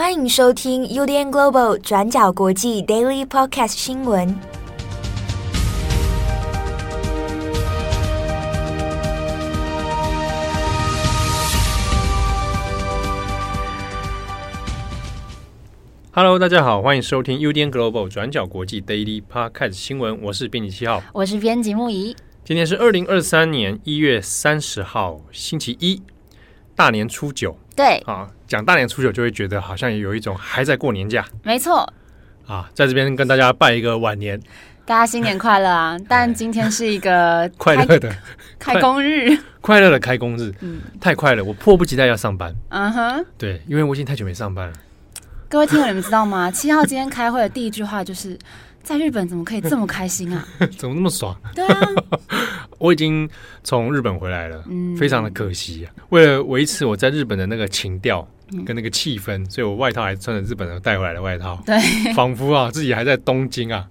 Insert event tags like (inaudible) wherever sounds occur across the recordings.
欢迎收听 UDN Global 转角国际 Daily Podcast 新闻。Hello，大家好，欢迎收听 UDN Global 转角国际 Daily Podcast 新闻。我是编辑七号，我是编辑木仪。今天是二零二三年一月三十号，星期一，大年初九。对啊，讲大年初九就会觉得好像也有一种还在过年假。没错啊，在这边跟大家拜一个晚年，大家新年快乐啊！(laughs) 但今天是一个 (laughs) 快乐的开工日，(laughs) 快乐的开工日，嗯，太快了，我迫不及待要上班。嗯哼，对，因为我已经太久没上班了。各位听友，你们知道吗？七号今天开会的第一句话就是。在日本怎么可以这么开心啊？(laughs) 怎么那么爽？对啊，(laughs) 我已经从日本回来了，嗯，非常的可惜啊。为了维持我在日本的那个情调跟那个气氛，嗯，所以我外套还穿着日本的带回来的外套，对，(laughs) 仿佛啊自己还在东京啊。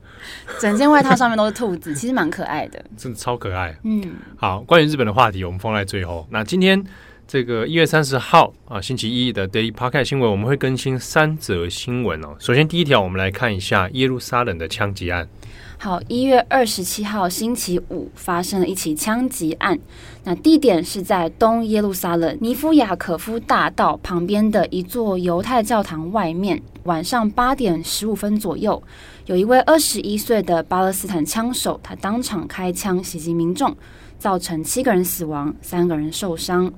整件外套上面都是兔子，其实蛮可爱的，真的超可爱。嗯，好，关于日本的话题，我们放在最后。那今天。这个一月三十号啊，星期一的 Daily Podcast 新闻，我们会更新三则新闻哦。首先，第一条，我们来看一下耶路撒冷的枪击案。好，一月二十七号星期五发生了一起枪击案，那地点是在东耶路撒冷尼夫雅可夫大道旁边的一座犹太教堂外面。晚上八点十五分左右，有一位二十一岁的巴勒斯坦枪手，他当场开枪袭击民众，造成七个人死亡，三个人受伤。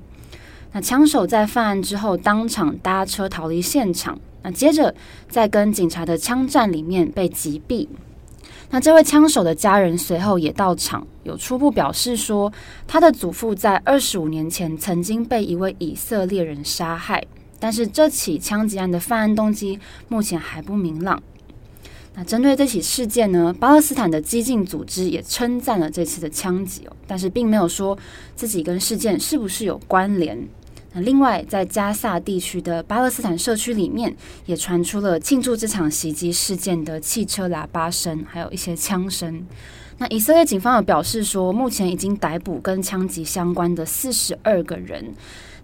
那枪手在犯案之后当场搭车逃离现场，那接着在跟警察的枪战里面被击毙。那这位枪手的家人随后也到场，有初步表示说，他的祖父在二十五年前曾经被一位以色列人杀害，但是这起枪击案的犯案动机目前还不明朗。那针对这起事件呢，巴勒斯坦的激进组织也称赞了这次的枪击哦，但是并没有说自己跟事件是不是有关联。那另外，在加萨地区的巴勒斯坦社区里面，也传出了庆祝这场袭击事件的汽车喇叭声，还有一些枪声。那以色列警方有表示说，目前已经逮捕跟枪击相关的四十二个人。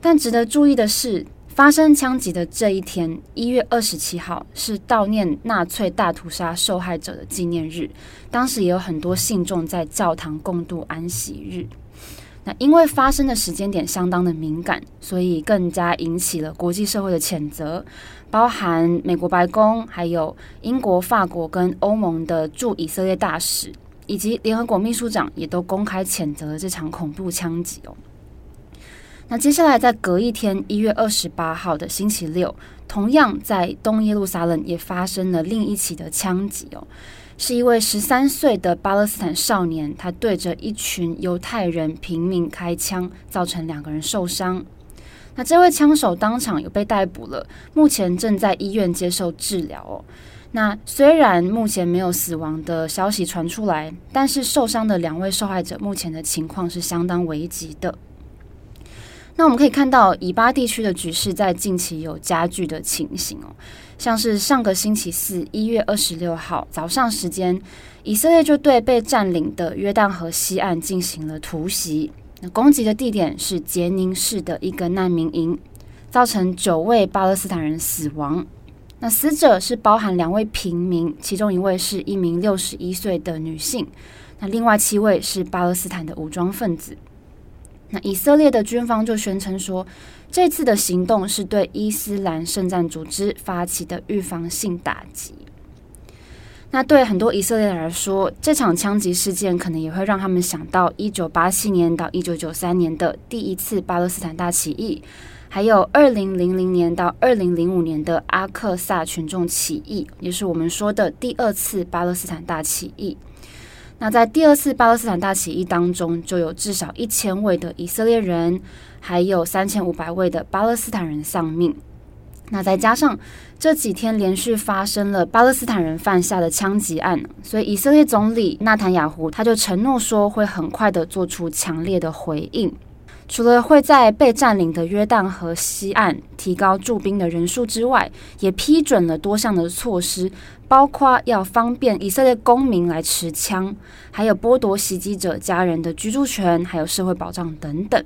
但值得注意的是，发生枪击的这一天，一月二十七号，是悼念纳粹大屠杀受害者的纪念日。当时也有很多信众在教堂共度安息日。那因为发生的时间点相当的敏感，所以更加引起了国际社会的谴责，包含美国白宫、还有英国、法国跟欧盟的驻以色列大使，以及联合国秘书长也都公开谴责了这场恐怖枪击哦。那接下来在隔一天，一月二十八号的星期六，同样在东耶路撒冷也发生了另一起的枪击哦。是一位十三岁的巴勒斯坦少年，他对着一群犹太人平民开枪，造成两个人受伤。那这位枪手当场有被逮捕了，目前正在医院接受治疗哦。那虽然目前没有死亡的消息传出来，但是受伤的两位受害者目前的情况是相当危急的。那我们可以看到，以巴地区的局势在近期有加剧的情形哦。像是上个星期四，一月二十六号早上时间，以色列就对被占领的约旦河西岸进行了突袭。那攻击的地点是杰宁市的一个难民营，造成九位巴勒斯坦人死亡。那死者是包含两位平民，其中一位是一名六十一岁的女性。那另外七位是巴勒斯坦的武装分子。那以色列的军方就宣称说，这次的行动是对伊斯兰圣战组织发起的预防性打击。那对很多以色列来说，这场枪击事件可能也会让他们想到一九八七年到一九九三年的第一次巴勒斯坦大起义，还有二零零零年到二零零五年的阿克萨群众起义，也是我们说的第二次巴勒斯坦大起义。那在第二次巴勒斯坦大起义当中，就有至少一千位的以色列人，还有三千五百位的巴勒斯坦人丧命。那再加上这几天连续发生了巴勒斯坦人犯下的枪击案，所以以色列总理纳坦雅胡他就承诺说会很快的做出强烈的回应。除了会在被占领的约旦河西岸提高驻兵的人数之外，也批准了多项的措施，包括要方便以色列公民来持枪，还有剥夺袭击者家人的居住权，还有社会保障等等。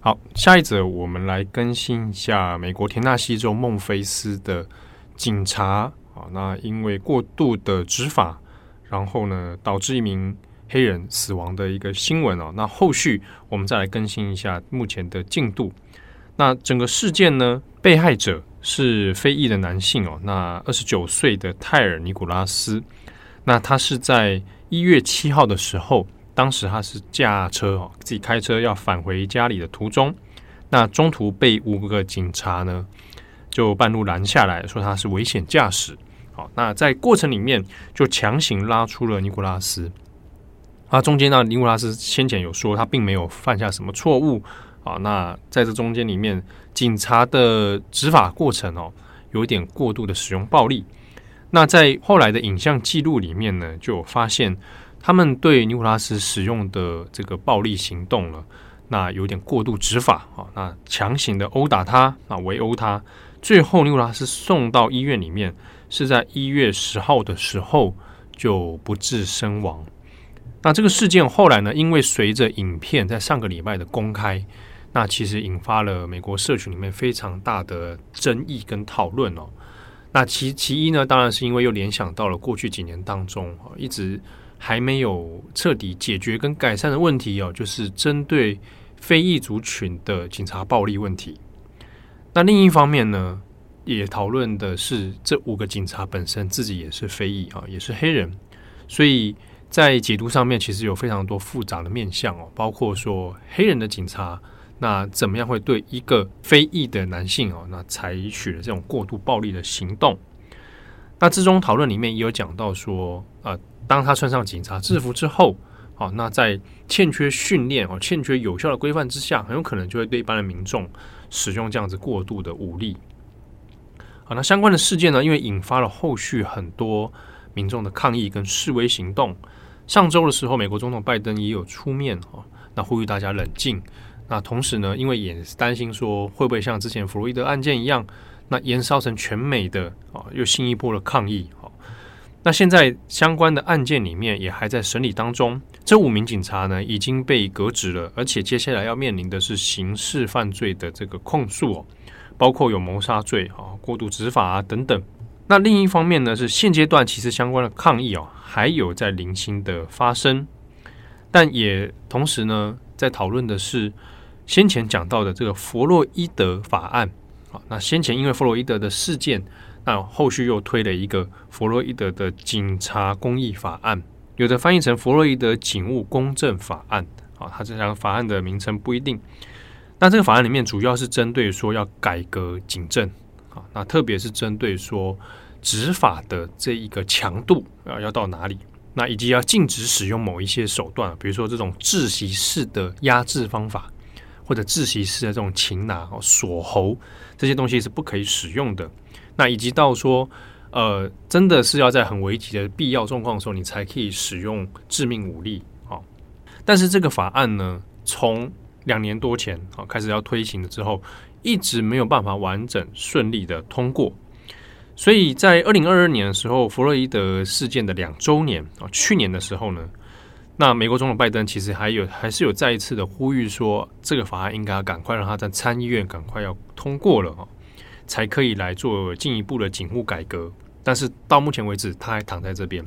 好，下一则我们来更新一下美国田纳西州孟菲斯的警察啊，那因为过度的执法，然后呢导致一名黑人死亡的一个新闻哦。那后续我们再来更新一下目前的进度。那整个事件呢，被害者是非裔的男性哦，那二十九岁的泰尔尼古拉斯，那他是在一月七号的时候。当时他是驾车哦，自己开车要返回家里的途中，那中途被五个警察呢就半路拦下来说他是危险驾驶。好，那在过程里面就强行拉出了尼古拉斯。啊，中间呢，尼古拉斯先前有说他并没有犯下什么错误啊。那在这中间里面，警察的执法过程哦，有点过度的使用暴力。那在后来的影像记录里面呢，就发现。他们对尼古拉斯使用的这个暴力行动了，那有点过度执法啊，那强行的殴打他，啊围殴他，最后尼古拉斯送到医院里面，是在一月十号的时候就不治身亡。那这个事件后来呢，因为随着影片在上个礼拜的公开，那其实引发了美国社群里面非常大的争议跟讨论哦。那其其一呢，当然是因为又联想到了过去几年当中啊，一直。还没有彻底解决跟改善的问题哦，就是针对非裔族群的警察暴力问题。那另一方面呢，也讨论的是这五个警察本身自己也是非裔啊，也是黑人，所以在解读上面其实有非常多复杂的面向哦，包括说黑人的警察那怎么样会对一个非裔的男性哦，那采取了这种过度暴力的行动。那之中讨论里面也有讲到说，呃。当他穿上警察制服之后，好，那在欠缺训练哦、欠缺有效的规范之下，很有可能就会对一般的民众使用这样子过度的武力。好，那相关的事件呢，因为引发了后续很多民众的抗议跟示威行动。上周的时候，美国总统拜登也有出面哦，那呼吁大家冷静。那同时呢，因为也担心说会不会像之前弗洛伊德案件一样，那延烧成全美的啊，又新一波的抗议。好那现在相关的案件里面也还在审理当中，这五名警察呢已经被革职了，而且接下来要面临的是刑事犯罪的这个控诉哦，包括有谋杀罪啊、过度执法啊等等。那另一方面呢，是现阶段其实相关的抗议哦还有在零星的发生，但也同时呢在讨论的是先前讲到的这个弗洛伊德法案啊，那先前因为弗洛伊德的事件。那后续又推了一个弗洛伊德的警察公益法案，有的翻译成弗洛伊德警务公正法案。啊，它这两个法案的名称不一定。那这个法案里面主要是针对说要改革警政，那特别是针对说执法的这一个强度啊要到哪里，那以及要禁止使用某一些手段，比如说这种窒息式的压制方法，或者窒息式的这种擒拿、锁喉这些东西是不可以使用的。那以及到说，呃，真的是要在很危急的必要状况的时候，你才可以使用致命武力啊。但是这个法案呢，从两年多前啊开始要推行了之后，一直没有办法完整顺利的通过。所以在二零二二年的时候，弗洛伊德事件的两周年啊，去年的时候呢，那美国总统拜登其实还有还是有再一次的呼吁说，这个法案应该要赶快让他在参议院赶快要通过了啊。才可以来做进一步的警务改革，但是到目前为止，他还躺在这边。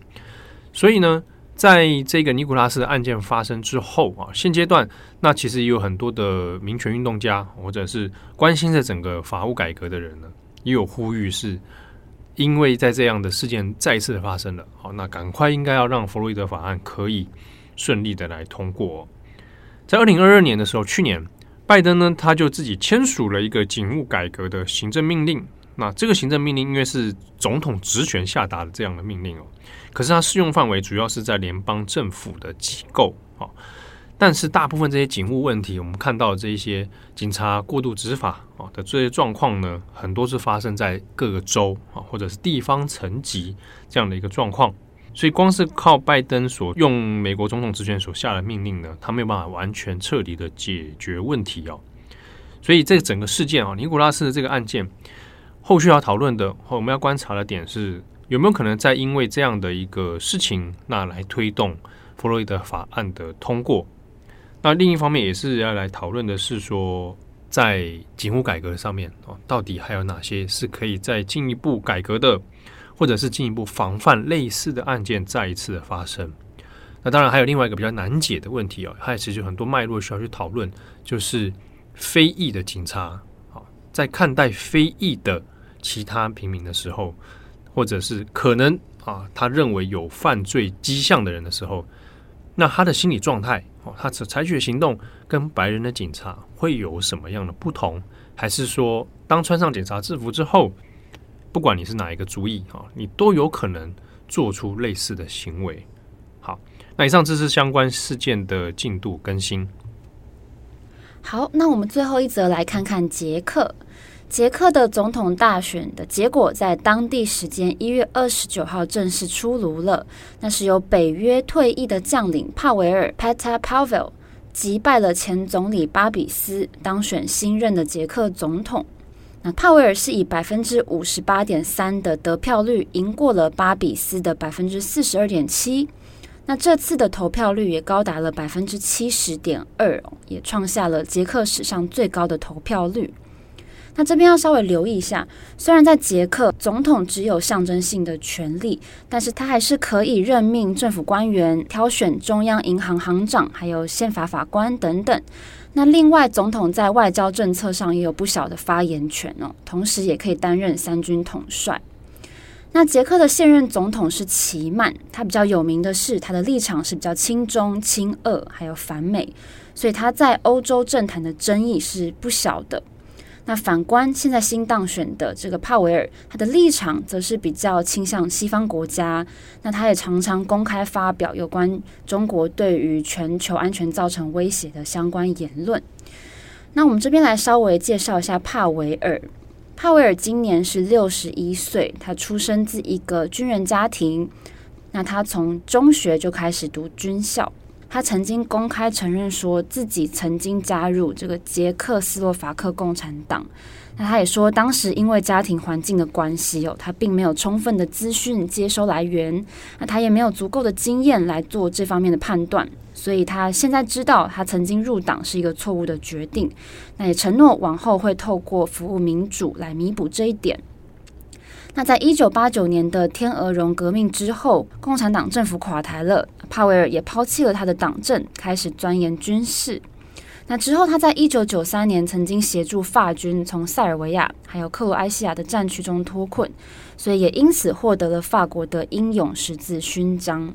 所以呢，在这个尼古拉斯的案件发生之后啊，现阶段那其实也有很多的民权运动家，或者是关心着整个法务改革的人呢，也有呼吁，是因为在这样的事件再次发生了，好，那赶快应该要让弗洛伊德法案可以顺利的来通过。在二零二二年的时候，去年。拜登呢，他就自己签署了一个警务改革的行政命令。那这个行政命令因为是总统职权下达的这样的命令哦，可是它适用范围主要是在联邦政府的机构啊。但是大部分这些警务问题，我们看到这一些警察过度执法啊的这些状况呢，很多是发生在各个州啊或者是地方层级这样的一个状况。所以，光是靠拜登所用美国总统职权所下的命令呢，他没有办法完全彻底的解决问题哦。所以，这整个事件啊，尼古拉斯的这个案件，后续要讨论的，我们要观察的点是，有没有可能再因为这样的一个事情，那来推动弗洛伊德法案的通过？那另一方面也是要来讨论的是说，在警务改革上面哦，到底还有哪些是可以再进一步改革的，或者是进一步防范类似的案件再一次的发生。那当然还有另外一个比较难解的问题哦，它其实很多脉络需要去讨论，就是非裔的警察啊，在看待非裔的其他平民的时候，或者是可能啊，他认为有犯罪迹象的人的时候，那他的心理状态哦，他采采取的行动跟白人的警察会有什么样的不同？还是说，当穿上警察制服之后，不管你是哪一个族裔啊，你都有可能做出类似的行为？好。那以上这是相关事件的进度更新。好，那我们最后一则来看看捷克。捷克的总统大选的结果在当地时间一月二十九号正式出炉了。那是由北约退役的将领帕维尔 （Petr Pavel） 击败了前总理巴比斯，当选新任的捷克总统。那帕维尔是以百分之五十八点三的得票率赢过了巴比斯的百分之四十二点七。那这次的投票率也高达了百分之七十点二，也创下了捷克史上最高的投票率。那这边要稍微留意一下，虽然在捷克总统只有象征性的权力，但是他还是可以任命政府官员、挑选中央银行行长，还有宪法法官等等。那另外，总统在外交政策上也有不小的发言权哦，同时也可以担任三军统帅。那捷克的现任总统是齐曼，他比较有名的是他的立场是比较亲中、亲俄，还有反美，所以他在欧洲政坛的争议是不小的。那反观现在新当选的这个帕维尔，他的立场则是比较倾向西方国家，那他也常常公开发表有关中国对于全球安全造成威胁的相关言论。那我们这边来稍微介绍一下帕维尔。帕维尔今年是六十一岁，他出生自一个军人家庭。那他从中学就开始读军校。他曾经公开承认说自己曾经加入这个捷克斯洛伐克共产党。那他也说，当时因为家庭环境的关系哦，他并没有充分的资讯接收来源，那他也没有足够的经验来做这方面的判断。所以他现在知道，他曾经入党是一个错误的决定。那也承诺往后会透过服务民主来弥补这一点。那在一九八九年的天鹅绒革命之后，共产党政府垮台了，帕维尔也抛弃了他的党政，开始钻研军事。那之后，他在一九九三年曾经协助法军从塞尔维亚还有克罗埃西亚的战区中脱困，所以也因此获得了法国的英勇十字勋章。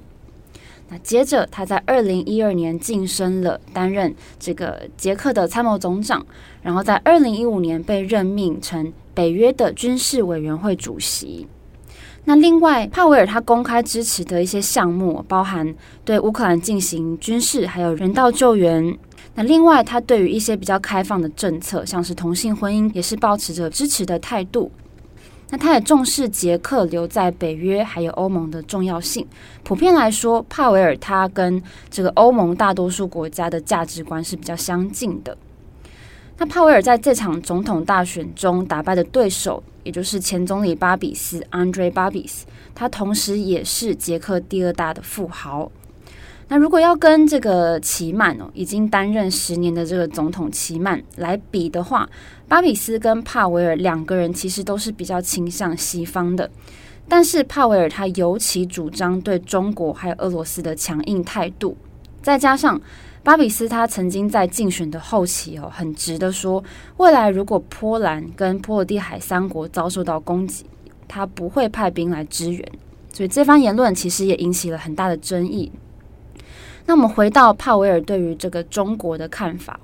那接着，他在二零一二年晋升了，担任这个捷克的参谋总长，然后在二零一五年被任命成北约的军事委员会主席。那另外，帕维尔他公开支持的一些项目，包含对乌克兰进行军事还有人道救援。那另外，他对于一些比较开放的政策，像是同性婚姻，也是保持着支持的态度。那他也重视捷克留在北约还有欧盟的重要性。普遍来说，帕维尔他跟这个欧盟大多数国家的价值观是比较相近的。那帕维尔在这场总统大选中打败的对手，也就是前总理巴比斯 （Andre Babis），他同时也是捷克第二大的富豪。那如果要跟这个齐曼哦，已经担任十年的这个总统齐曼来比的话，巴比斯跟帕维尔两个人其实都是比较倾向西方的，但是帕维尔他尤其主张对中国还有俄罗斯的强硬态度，再加上巴比斯他曾经在竞选的后期哦，很直的说，未来如果波兰跟波罗的海三国遭受到攻击，他不会派兵来支援，所以这番言论其实也引起了很大的争议。那我们回到帕维尔对于这个中国的看法，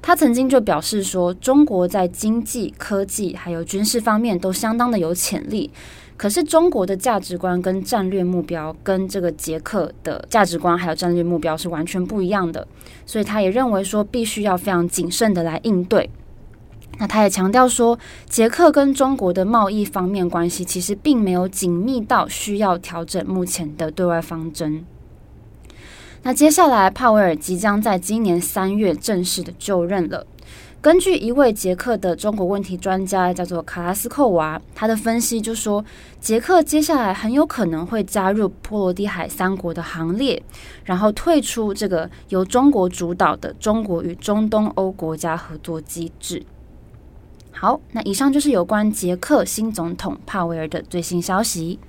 他曾经就表示说，中国在经济、科技还有军事方面都相当的有潜力，可是中国的价值观跟战略目标跟这个捷克的价值观还有战略目标是完全不一样的，所以他也认为说必须要非常谨慎的来应对。那他也强调说，捷克跟中国的贸易方面关系其实并没有紧密到需要调整目前的对外方针。那接下来，帕维尔即将在今年三月正式的就任了。根据一位捷克的中国问题专家，叫做卡拉斯寇娃，他的分析就说，捷克接下来很有可能会加入波罗的海三国的行列，然后退出这个由中国主导的中国与中东欧国家合作机制。好，那以上就是有关捷克新总统帕维尔的最新消息。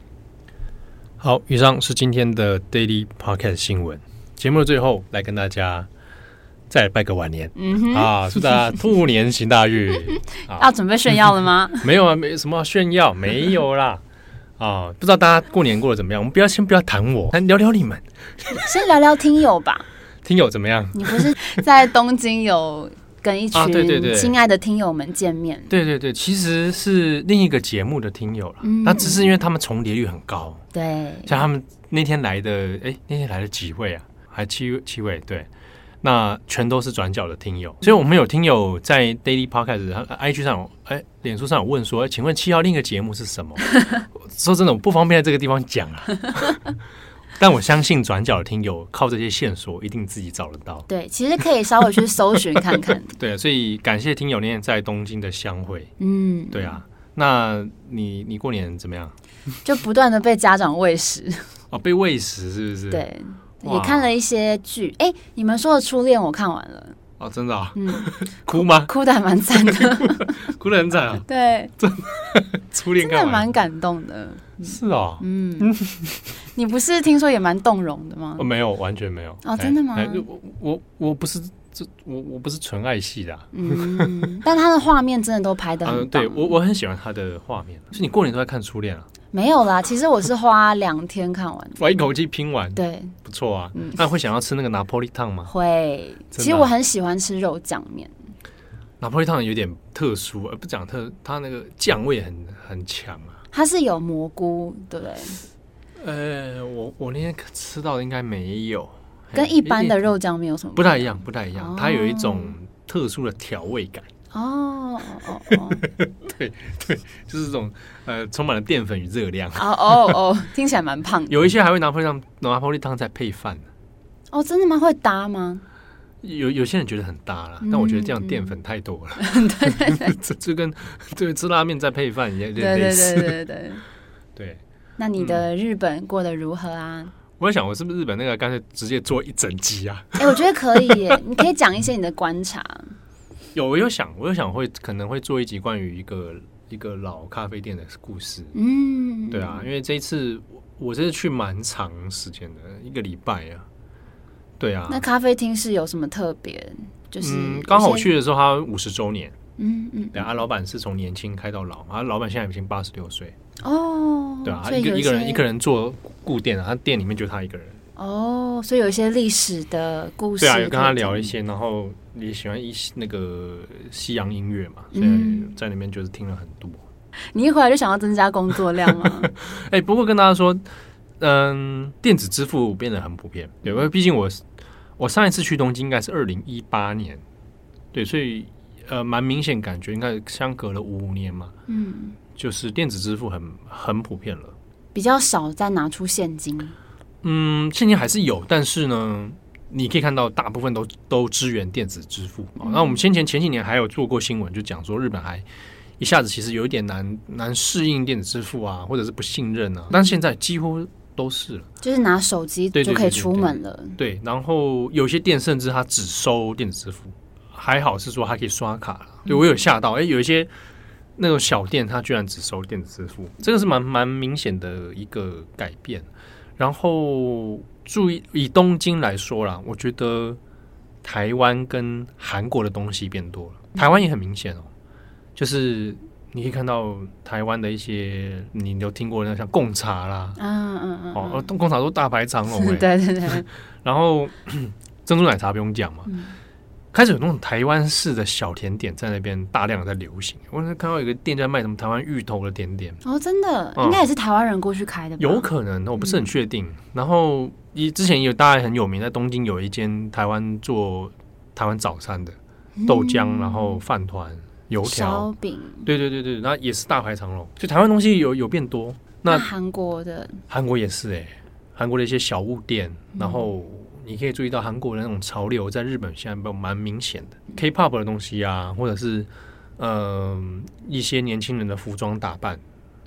好，以上是今天的 Daily Podcast 新闻。节目的最后，来跟大家再拜个晚年。嗯哼啊，祝大家兔年行大运。(laughs) 要准备炫耀了吗？(laughs) 没有啊，没什么炫耀，没有啦。(laughs) 啊，不知道大家过年过得怎么样？我们不要先不要谈我，来聊聊你们。先聊聊听友吧。听友怎么样？你不是在东京有？跟一群亲爱的听友们见面，对对对，其实是另一个节目的听友了。那、嗯、只是因为他们重叠率很高，对，像他们那天来的，哎，那天来了几位啊？还七七位，对，那全都是转角的听友。所以我们有听友在 Daily Podcast、IG 上有，哎，脸书上有问说，请问七号另一个节目是什么？(laughs) 说真的，我不方便在这个地方讲啊。(laughs) 但我相信转角的听友靠这些线索一定自己找得到。对，其实可以稍微去搜寻看看。(laughs) 对，所以感谢听友那天在东京的相会。嗯，对啊，那你你过年怎么样？就不断的被家长喂食。哦，被喂食是不是？对，也看了一些剧。哎，你们说的初恋我看完了。哦，真的啊？嗯，(laughs) 哭吗？(laughs) 哭的还蛮惨的，(laughs) 哭的很惨啊。对，真的初恋，真的蛮感动的。是啊，嗯，你不是听说也蛮动容的吗？没有，完全没有。哦，真的吗？我我我不是这我我不是纯爱系的。嗯，但他的画面真的都拍的很。对我我很喜欢他的画面。是你过年都在看初恋啊？没有啦，其实我是花两天看完，我一口气拼完，对，不错啊。那会想要吃那个拿破利烫吗？会，其实我很喜欢吃肉酱面。拿破利烫有点特殊，而不讲特，它那个酱味很很强啊。它是有蘑菇，对不对？呃，我我那天吃到的应该没有，跟一般的肉酱面有什么不？不太一样，不太一样，它有一种特殊的调味感。哦哦哦，(laughs) 对对，就是这种呃，充满了淀粉与热量。哦哦哦，(laughs) 听起来蛮胖的。有一些还会拿破利拿破利汤再配饭。哦，真的吗？会搭吗？有有些人觉得很搭啦，但我觉得这样淀粉太多了。对对 (laughs) 这这跟对吃拉面再配饭也有点类似。对对对对对。那你的日本过得如何啊？我在想，我是不是日本那个干脆直接做一整集啊？哎，我觉得可以耶，你可以讲一些你的观察。有，我有想，我有想会可能会做一集关于一个一个老咖啡店的故事。嗯，对啊，因为这一次我这次去蛮长时间的，一个礼拜啊。对啊，那咖啡厅是有什么特别？就是刚好我去的时候，他五十周年。嗯嗯，对啊，老板是从年轻开到老，啊，老板现在已经八十六岁。哦，对啊，他一个一个人一个人做顾店啊，他店里面就他一个人。哦，所以有一些历史的故事。对啊，有跟他聊一些，然后你喜欢一那个西洋音乐嘛，所以在里面就是听了很多。你一回来就想要增加工作量吗？(laughs) 哎，不过跟大家说，嗯，电子支付变得很普遍，对，因为毕竟我我上一次去东京应该是二零一八年，对，所以呃，蛮明显感觉应该相隔了五年嘛，嗯，就是电子支付很很普遍了，比较少再拿出现金。嗯，现金还是有，但是呢，你可以看到大部分都都支援电子支付。嗯、那我们先前前几年还有做过新闻，就讲说日本还一下子其实有一点难难适应电子支付啊，或者是不信任啊。但现在几乎都是了，就是拿手机就可以出门了。对，然后有些店甚至它只收电子支付，还好是说还可以刷卡了。对，我有吓到，哎、欸，有一些那种小店它居然只收电子支付，这个是蛮蛮明显的一个改变。然后注意以东京来说啦，我觉得台湾跟韩国的东西变多了。台湾也很明显哦，就是你可以看到台湾的一些，你有听过那像贡茶啦，嗯嗯嗯，哦，贡茶都大排长龙，(laughs) 对对对。(laughs) 然后 (clears throat) 珍珠奶茶不用讲嘛。嗯开始有那种台湾式的小甜点在那边大量的在流行。我看到有个店在卖什么台湾芋头的甜点哦，真的，应该也是台湾人过去开的吧？有可能，我不是很确定。然后一之前有大家很有名，在东京有一间台湾做台湾早餐的豆浆，然后饭团、油条、烧饼，对对对对，然后也是大排长龙。就台湾东西有有变多。那韩国的，韩国也是哎，韩国的一些小物店，然后。你可以注意到韩国的那种潮流，在日本现在蛮明显的，K-pop 的东西啊，或者是嗯、呃、一些年轻人的服装打扮，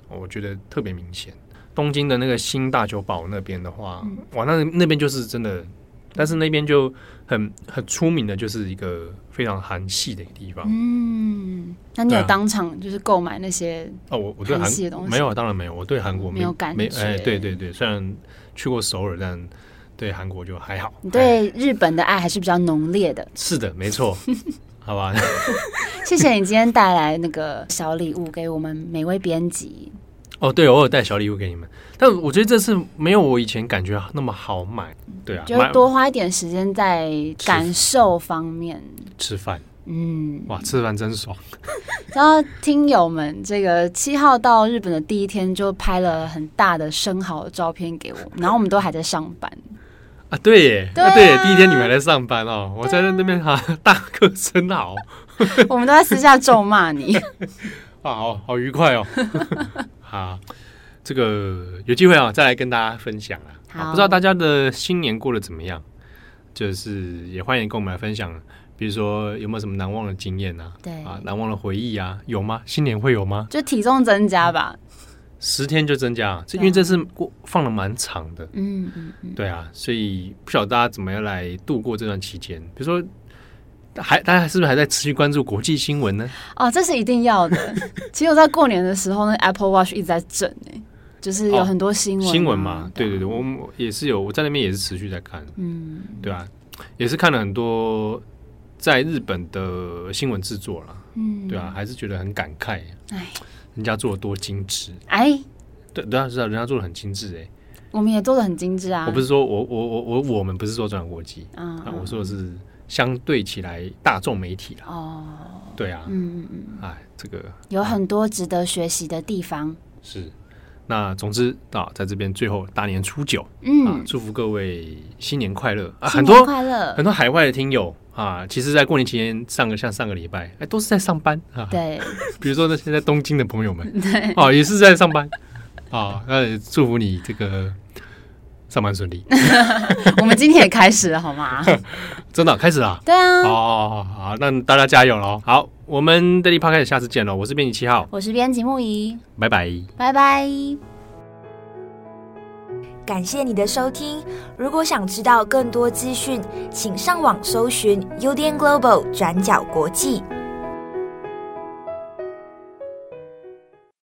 我觉得特别明显。东京的那个新大久保那边的话，嗯、哇，那那边就是真的，但是那边就很很出名的，就是一个非常韩系的一个地方。嗯，那你有当场就是购买那些哦？我我对韩系的东西没有，当然没有，我对韩国没，没有感觉。哎，对对对，虽然去过首尔，但对韩国就还好。你对日本的爱还是比较浓烈的。是的，没错，(laughs) 好吧。(laughs) 谢谢你今天带来那个小礼物给我们每位编辑。哦，对，我有带小礼物给你们，但我觉得这次没有我以前感觉那么好买，对啊，就多花一点时间在感受方面，吃饭，嗯，哇，吃饭真爽。(laughs) 然后听友们，这个七号到日本的第一天就拍了很大的生蚝的照片给我，然后我们都还在上班啊，对耶，对，啊啊对耶，第一天你们还在上班哦，我在那边哈、啊、大哥真好，(laughs) 我们都在私下咒骂你，(laughs) 啊，好好愉快哦。(laughs) 好，这个有机会啊，再来跟大家分享啊。好，不知道大家的新年过得怎么样？就是也欢迎跟我们来分享，比如说有没有什么难忘的经验啊？对啊，难忘的回忆啊，有吗？新年会有吗？就体重增加吧，十天就增加，这因为这次过放了蛮长的，嗯嗯嗯，对啊，所以不晓得大家怎么样来度过这段期间，比如说。还大家是不是还在持续关注国际新闻呢？哦，这是一定要的。(laughs) 其实我在过年的时候，那 Apple Watch 一直在震诶，就是有很多新闻、啊哦。新闻嘛，对对对，我也是有，我在那边也是持续在看。嗯，对啊，也是看了很多在日本的新闻制作了。嗯，对啊，还是觉得很感慨。哎，人家做的多精致。哎，对对啊，是啊，人家做的很精致哎。我们也做的很精致啊。我不是说我我我我我们不是说转国际啊，我说的是。相对起来，大众媒体了哦，对啊，嗯嗯嗯，哎，这个有很多值得学习的地方。是，那总之啊，在这边最后大年初九，嗯、啊，祝福各位新年快乐啊！很多快乐，很多海外的听友啊，其实，在过年期间，上个像上个礼拜，哎，都是在上班啊。对，比如说那些在东京的朋友们，(laughs) 对，哦，也是在上班啊。那祝福你这个。上班顺利，(laughs) 我们今天也开始了，好吗？(laughs) 真的开始了？对啊。哦，好，那大家加油喽！好，我们 Daily Podcast 下次见喽！我是编辑七号，我是编辑木仪，拜拜，拜拜。感谢你的收听，如果想知道更多资讯，请上网搜寻 UDN Global 转角国际。